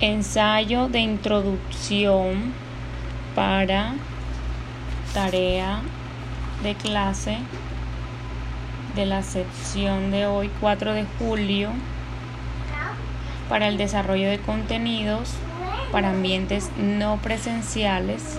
Ensayo de introducción para tarea de clase de la sección de hoy 4 de julio para el desarrollo de contenidos para ambientes no presenciales.